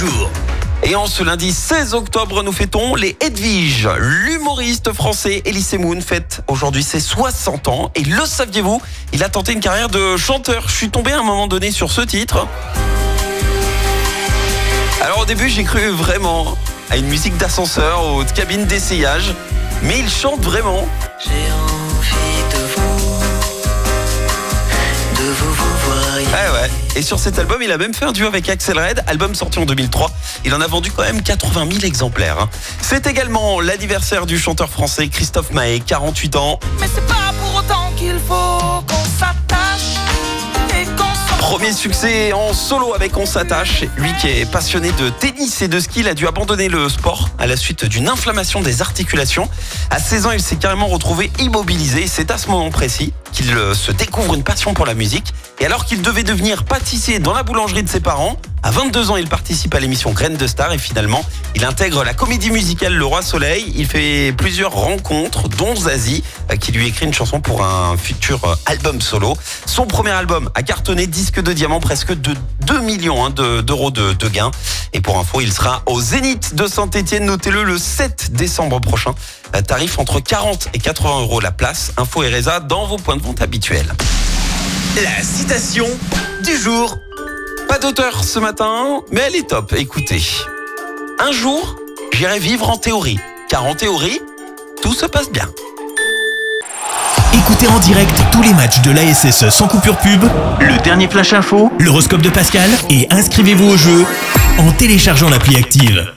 jour. Et en ce lundi 16 octobre, nous fêtons les Edwige. L'humoriste français Elise Moon fête aujourd'hui ses 60 ans. Et le saviez-vous Il a tenté une carrière de chanteur. Je suis tombé à un moment donné sur ce titre. Alors au début, j'ai cru vraiment à une musique d'ascenseur ou de cabine d'essayage. Mais il chante vraiment. Et sur cet album, il a même fait un duo avec Axel Red, album sorti en 2003. Il en a vendu quand même 80 000 exemplaires. hein. C'est également l'anniversaire du chanteur français Christophe Maé, 48 ans. Mais succès en solo avec On s'attache. Lui qui est passionné de tennis et de ski, il a dû abandonner le sport à la suite d'une inflammation des articulations. À 16 ans, il s'est carrément retrouvé immobilisé. C'est à ce moment précis qu'il euh, se découvre une passion pour la musique. Et alors qu'il devait devenir pâtissier dans la boulangerie de ses parents, à 22 ans, il participe à l'émission Graines de Star et finalement, il intègre la comédie musicale Le Roi Soleil. Il fait plusieurs rencontres, dont Zazie, euh, qui lui écrit une chanson pour un futur euh, album solo. Son premier album a cartonné disque de diamant, presque de 2 millions hein, de- d'euros de, gains. Et pour info, il sera au Zénith de Saint-Etienne, notez-le, le 7 décembre prochain. Euh, Tarif entre 40 et 80 euros la place. Info et dans vos points de vente habituels. La citation du jour. Pas d'auteur ce matin, mais elle est top. Écoutez. Un jour, j'irai vivre en théorie. Car en théorie, tout se passe bien. Écoutez en direct tous les matchs de l'ASSE sans coupure pub, le dernier flash info, l'horoscope de Pascal et inscrivez-vous au jeu en téléchargeant l'appli active.